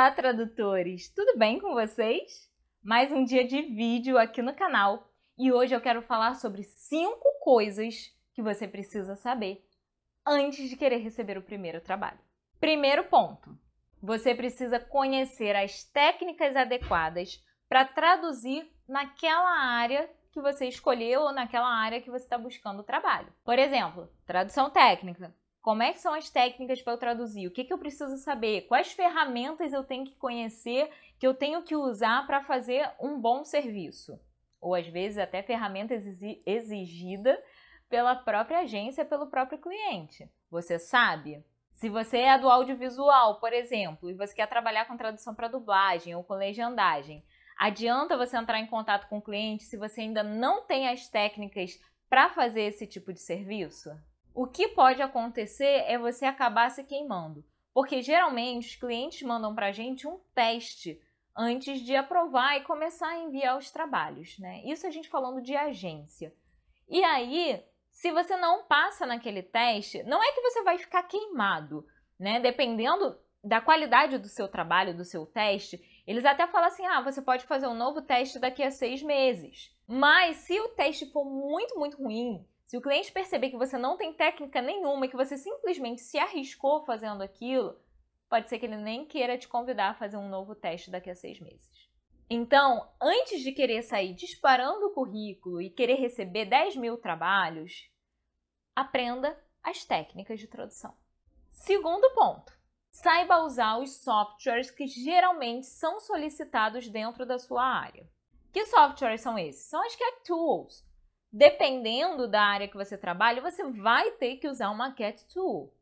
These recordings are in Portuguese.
Olá, tradutores! Tudo bem com vocês? Mais um dia de vídeo aqui no canal e hoje eu quero falar sobre cinco coisas que você precisa saber antes de querer receber o primeiro trabalho. Primeiro ponto: você precisa conhecer as técnicas adequadas para traduzir naquela área que você escolheu ou naquela área que você está buscando trabalho. Por exemplo, tradução técnica. Como é que são as técnicas para eu traduzir? O que, que eu preciso saber? Quais ferramentas eu tenho que conhecer, que eu tenho que usar para fazer um bom serviço? Ou às vezes até ferramenta exigida pela própria agência, pelo próprio cliente. Você sabe? Se você é do audiovisual, por exemplo, e você quer trabalhar com tradução para dublagem ou com legendagem, adianta você entrar em contato com o cliente se você ainda não tem as técnicas para fazer esse tipo de serviço? O que pode acontecer é você acabar se queimando, porque geralmente os clientes mandam para a gente um teste antes de aprovar e começar a enviar os trabalhos, né? Isso a gente falando de agência. E aí, se você não passa naquele teste, não é que você vai ficar queimado, né? Dependendo da qualidade do seu trabalho, do seu teste, eles até falam assim: ah, você pode fazer um novo teste daqui a seis meses. Mas se o teste for muito, muito ruim, se o cliente perceber que você não tem técnica nenhuma e que você simplesmente se arriscou fazendo aquilo, pode ser que ele nem queira te convidar a fazer um novo teste daqui a seis meses. Então, antes de querer sair disparando o currículo e querer receber 10 mil trabalhos, aprenda as técnicas de tradução. Segundo ponto, saiba usar os softwares que geralmente são solicitados dentro da sua área. Que softwares são esses? São as Cat Tools, dependendo da área que você trabalha, você vai ter que usar uma cat tool.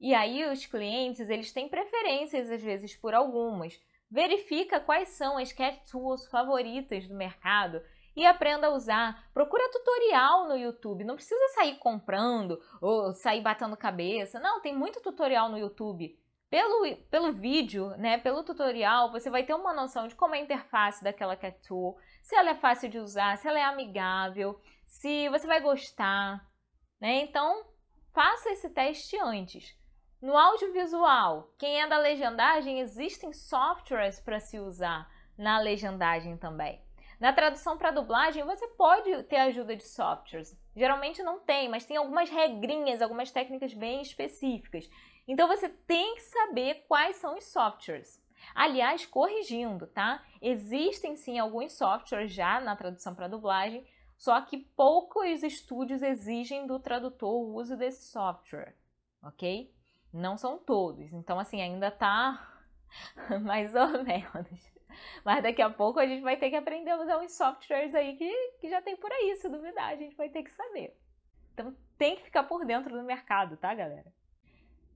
E aí os clientes, eles têm preferências às vezes por algumas. Verifica quais são as cat tools favoritas do mercado e aprenda a usar. Procura tutorial no YouTube, não precisa sair comprando ou sair batendo cabeça. Não, tem muito tutorial no YouTube. Pelo, pelo vídeo, né, pelo tutorial, você vai ter uma noção de como é a interface daquela cat tool, se ela é fácil de usar, se ela é amigável, se você vai gostar, né? Então, faça esse teste antes. No audiovisual, quem é da legendagem, existem softwares para se usar na legendagem também. Na tradução para dublagem, você pode ter ajuda de softwares. Geralmente não tem, mas tem algumas regrinhas, algumas técnicas bem específicas. Então você tem que saber quais são os softwares. Aliás, corrigindo, tá? Existem sim alguns softwares já na tradução para dublagem, só que poucos estúdios exigem do tradutor o uso desse software, ok? Não são todos, então assim, ainda tá mais ou menos. Mas daqui a pouco a gente vai ter que aprender a usar uns softwares aí que, que já tem por aí, se duvidar, a gente vai ter que saber. Então tem que ficar por dentro do mercado, tá, galera?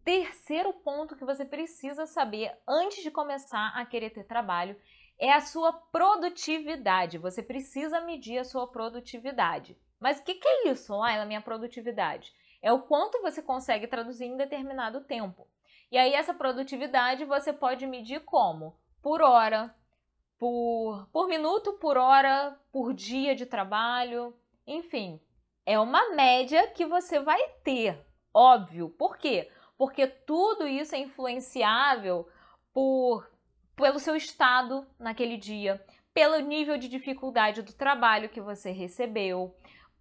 Terceiro ponto que você precisa saber antes de começar a querer ter trabalho é a sua produtividade. Você precisa medir a sua produtividade. Mas o que, que é isso, Laila, minha produtividade? É o quanto você consegue traduzir em determinado tempo. E aí, essa produtividade você pode medir como? Por hora, por, por minuto, por hora, por dia de trabalho, enfim. É uma média que você vai ter, óbvio. Por quê? Porque tudo isso é influenciável por pelo seu estado naquele dia, pelo nível de dificuldade do trabalho que você recebeu,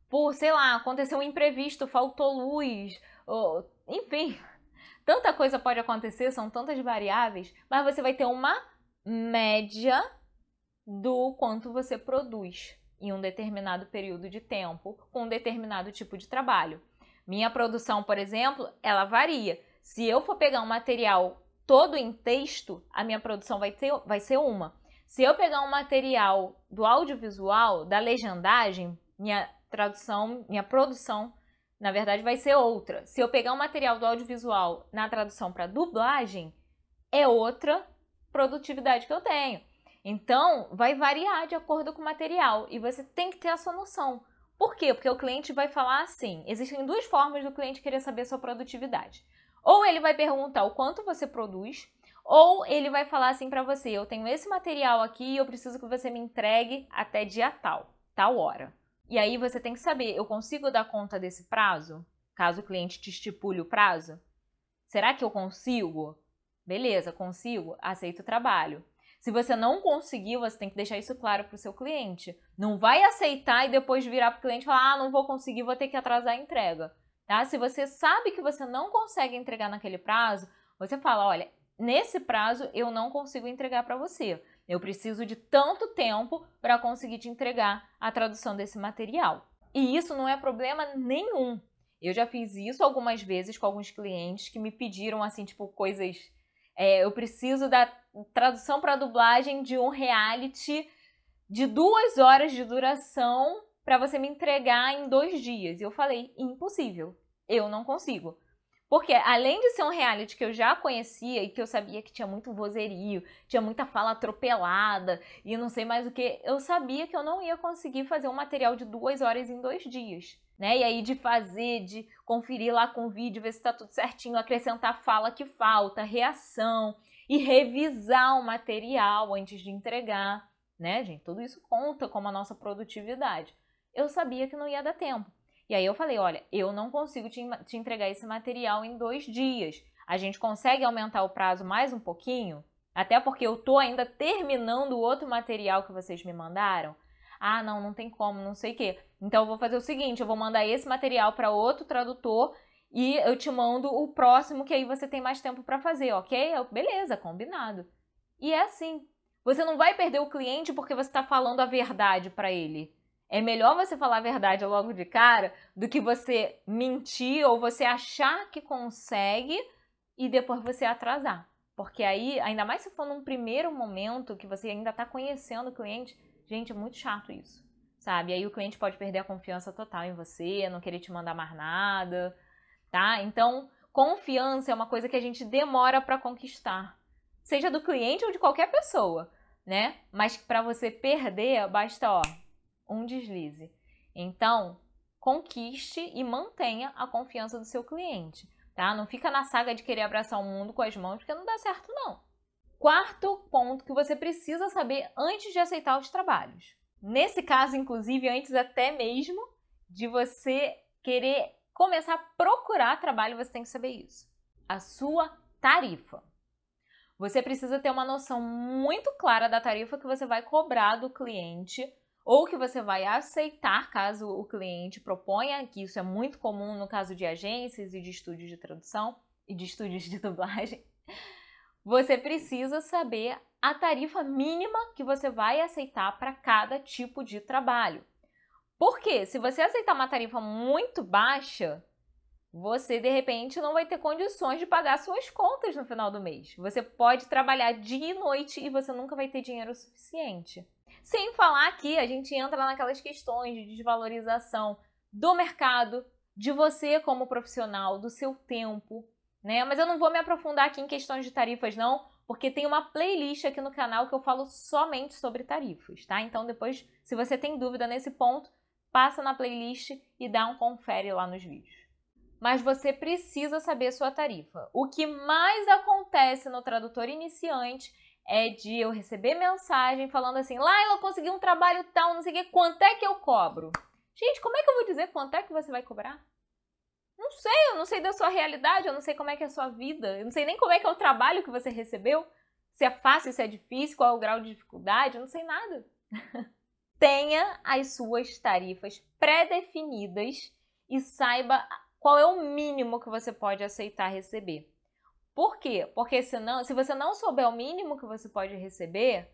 por, sei lá, aconteceu um imprevisto, faltou luz, ou, enfim, tanta coisa pode acontecer, são tantas variáveis, mas você vai ter uma média do quanto você produz em um determinado período de tempo, com um determinado tipo de trabalho. Minha produção, por exemplo, ela varia. Se eu for pegar um material todo em texto, a minha produção vai, ter, vai ser uma. Se eu pegar um material do audiovisual, da legendagem, minha tradução, minha produção, na verdade, vai ser outra. Se eu pegar um material do audiovisual na tradução para dublagem, é outra produtividade que eu tenho. Então, vai variar de acordo com o material e você tem que ter essa noção. Por quê? Porque o cliente vai falar assim: existem duas formas do cliente querer saber sua produtividade. Ou ele vai perguntar o quanto você produz, ou ele vai falar assim para você: eu tenho esse material aqui e eu preciso que você me entregue até dia tal, tal hora. E aí você tem que saber: eu consigo dar conta desse prazo? Caso o cliente te estipule o prazo? Será que eu consigo? Beleza, consigo? Aceito o trabalho. Se você não conseguir, você tem que deixar isso claro para o seu cliente. Não vai aceitar e depois virar para o cliente e falar: ah, não vou conseguir, vou ter que atrasar a entrega. Tá? Se você sabe que você não consegue entregar naquele prazo, você fala: olha, nesse prazo eu não consigo entregar para você. Eu preciso de tanto tempo para conseguir te entregar a tradução desse material. E isso não é problema nenhum. Eu já fiz isso algumas vezes com alguns clientes que me pediram assim, tipo, coisas. É, eu preciso da tradução para dublagem de um reality de duas horas de duração para você me entregar em dois dias. E eu falei, impossível. Eu não consigo. Porque além de ser um reality que eu já conhecia e que eu sabia que tinha muito vozerio, tinha muita fala atropelada e não sei mais o que, eu sabia que eu não ia conseguir fazer um material de duas horas em dois dias. Né? E aí de fazer, de conferir lá com o vídeo, ver se está tudo certinho, acrescentar fala que falta, reação e revisar o material antes de entregar, né, gente? Tudo isso conta como a nossa produtividade. Eu sabia que não ia dar tempo. E aí eu falei, olha, eu não consigo te, te entregar esse material em dois dias. A gente consegue aumentar o prazo mais um pouquinho? Até porque eu tô ainda terminando o outro material que vocês me mandaram. Ah, não, não tem como, não sei o quê. Então eu vou fazer o seguinte, eu vou mandar esse material para outro tradutor e eu te mando o próximo que aí você tem mais tempo para fazer, ok? Beleza, combinado. E é assim. Você não vai perder o cliente porque você está falando a verdade para ele. É melhor você falar a verdade logo de cara do que você mentir ou você achar que consegue e depois você atrasar. Porque aí, ainda mais se for num primeiro momento que você ainda está conhecendo o cliente, gente, é muito chato isso, sabe? Aí o cliente pode perder a confiança total em você, não querer te mandar mais nada, tá? Então, confiança é uma coisa que a gente demora para conquistar, seja do cliente ou de qualquer pessoa, né? Mas para você perder, basta, ó, um deslize. Então, conquiste e mantenha a confiança do seu cliente, tá? Não fica na saga de querer abraçar o mundo com as mãos, porque não dá certo não. Quarto ponto que você precisa saber antes de aceitar os trabalhos. Nesse caso, inclusive, antes até mesmo de você querer começar a procurar trabalho, você tem que saber isso. A sua tarifa. Você precisa ter uma noção muito clara da tarifa que você vai cobrar do cliente ou que você vai aceitar caso o cliente proponha, que isso é muito comum no caso de agências e de estúdios de tradução e de estúdios de dublagem. Você precisa saber a tarifa mínima que você vai aceitar para cada tipo de trabalho. Porque se você aceitar uma tarifa muito baixa, você de repente não vai ter condições de pagar suas contas no final do mês. Você pode trabalhar dia e noite e você nunca vai ter dinheiro suficiente. Sem falar que a gente entra naquelas questões de desvalorização do mercado, de você como profissional, do seu tempo, né? Mas eu não vou me aprofundar aqui em questões de tarifas não, porque tem uma playlist aqui no canal que eu falo somente sobre tarifas, tá? Então depois, se você tem dúvida nesse ponto, passa na playlist e dá um confere lá nos vídeos. Mas você precisa saber sua tarifa. O que mais acontece no tradutor iniciante é de eu receber mensagem falando assim: Laila, consegui um trabalho tal, não sei o que, quanto é que eu cobro? Gente, como é que eu vou dizer quanto é que você vai cobrar? Não sei, eu não sei da sua realidade, eu não sei como é que é a sua vida, eu não sei nem como é que é o trabalho que você recebeu, se é fácil, se é difícil, qual é o grau de dificuldade, eu não sei nada. Tenha as suas tarifas pré-definidas e saiba qual é o mínimo que você pode aceitar receber. Por quê? Porque senão, se você não souber o mínimo que você pode receber,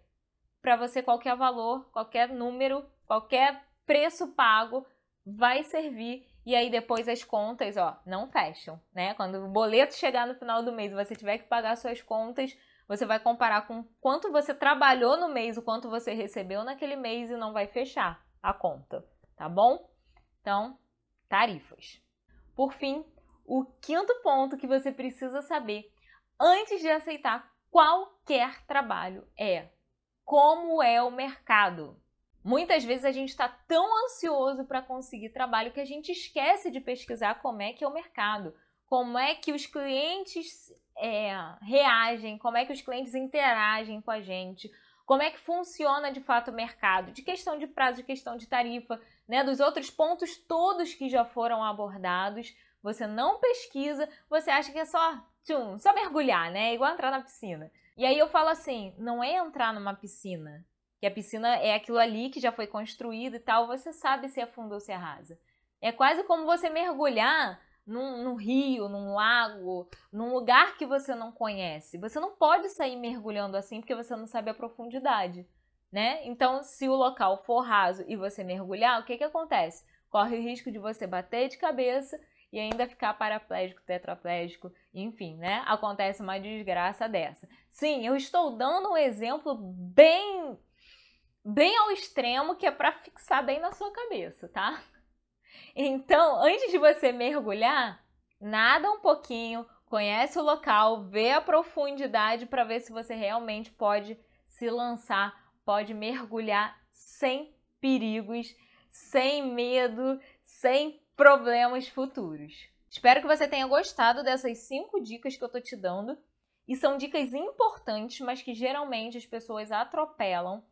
para você qualquer valor, qualquer número, qualquer preço pago vai servir e aí depois as contas, ó, não fecham, né? Quando o boleto chegar no final do mês, você tiver que pagar suas contas, você vai comparar com quanto você trabalhou no mês, o quanto você recebeu naquele mês e não vai fechar a conta, tá bom? Então, tarifas. Por fim, o quinto ponto que você precisa saber antes de aceitar qualquer trabalho é como é o mercado. Muitas vezes a gente está tão ansioso para conseguir trabalho que a gente esquece de pesquisar como é que é o mercado, como é que os clientes é, reagem, como é que os clientes interagem com a gente, como é que funciona de fato o mercado, de questão de prazo, de questão de tarifa, né, dos outros pontos todos que já foram abordados. Você não pesquisa, você acha que é só tchum, só mergulhar, né? Igual entrar na piscina. E aí eu falo assim, não é entrar numa piscina, que a piscina é aquilo ali que já foi construído e tal, você sabe se é fundo ou se é rasa. É quase como você mergulhar num, num, rio, num lago, num lugar que você não conhece. Você não pode sair mergulhando assim porque você não sabe a profundidade, né? Então, se o local for raso e você mergulhar, o que que acontece? Corre o risco de você bater de cabeça e ainda ficar paraplégico, tetraplégico, enfim, né? Acontece uma desgraça dessa. Sim, eu estou dando um exemplo bem bem ao extremo que é para fixar bem na sua cabeça, tá? Então, antes de você mergulhar, nada um pouquinho, conhece o local, vê a profundidade para ver se você realmente pode se lançar, pode mergulhar sem perigos, sem medo, sem problemas futuros. Espero que você tenha gostado dessas cinco dicas que eu tô te dando. E são dicas importantes, mas que geralmente as pessoas atropelam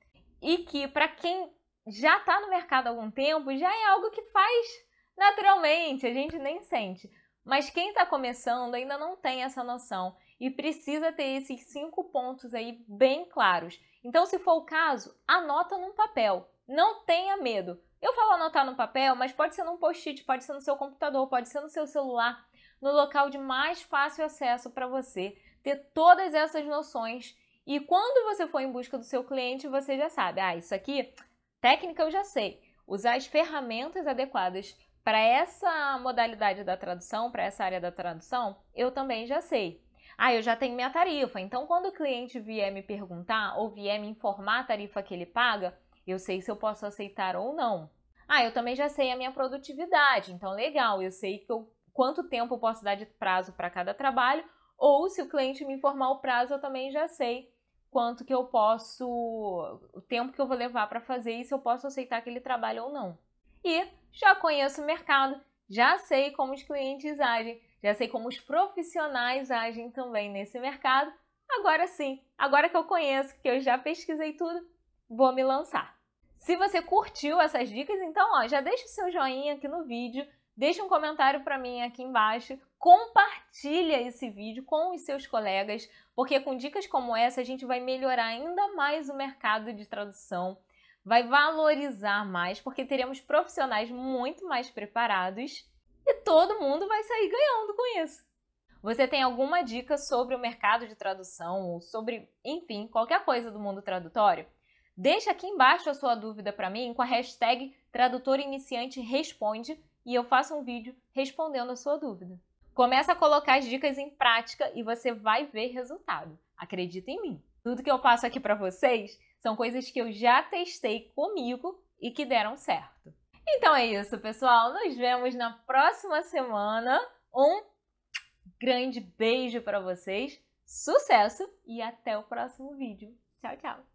e que para quem já está no mercado há algum tempo já é algo que faz naturalmente, a gente nem sente. Mas quem está começando ainda não tem essa noção e precisa ter esses cinco pontos aí bem claros. Então, se for o caso, anota num papel. Não tenha medo. Eu falo anotar no papel, mas pode ser num post-it, pode ser no seu computador, pode ser no seu celular, no local de mais fácil acesso para você ter todas essas noções. E quando você for em busca do seu cliente, você já sabe, ah, isso aqui, técnica eu já sei. Usar as ferramentas adequadas para essa modalidade da tradução, para essa área da tradução, eu também já sei. Ah, eu já tenho minha tarifa, então quando o cliente vier me perguntar ou vier me informar a tarifa que ele paga, eu sei se eu posso aceitar ou não. Ah, eu também já sei a minha produtividade, então legal, eu sei que eu, quanto tempo eu posso dar de prazo para cada trabalho, ou se o cliente me informar o prazo, eu também já sei quanto que eu posso, o tempo que eu vou levar para fazer e se eu posso aceitar aquele trabalho ou não. E já conheço o mercado, já sei como os clientes agem, já sei como os profissionais agem também nesse mercado. Agora sim, agora que eu conheço, que eu já pesquisei tudo, vou me lançar. Se você curtiu essas dicas, então ó, já deixa o seu joinha aqui no vídeo, deixa um comentário para mim aqui embaixo, compartilha esse vídeo com os seus colegas, porque com dicas como essa a gente vai melhorar ainda mais o mercado de tradução, vai valorizar mais, porque teremos profissionais muito mais preparados e todo mundo vai sair ganhando com isso. Você tem alguma dica sobre o mercado de tradução ou sobre, enfim, qualquer coisa do mundo tradutório? Deixa aqui embaixo a sua dúvida para mim com a hashtag Tradutor Iniciante Responde e eu faço um vídeo respondendo a sua dúvida. Começa a colocar as dicas em prática e você vai ver resultado. Acredita em mim. Tudo que eu passo aqui para vocês são coisas que eu já testei comigo e que deram certo. Então é isso, pessoal. Nos vemos na próxima semana. Um grande beijo para vocês. Sucesso e até o próximo vídeo. Tchau, tchau.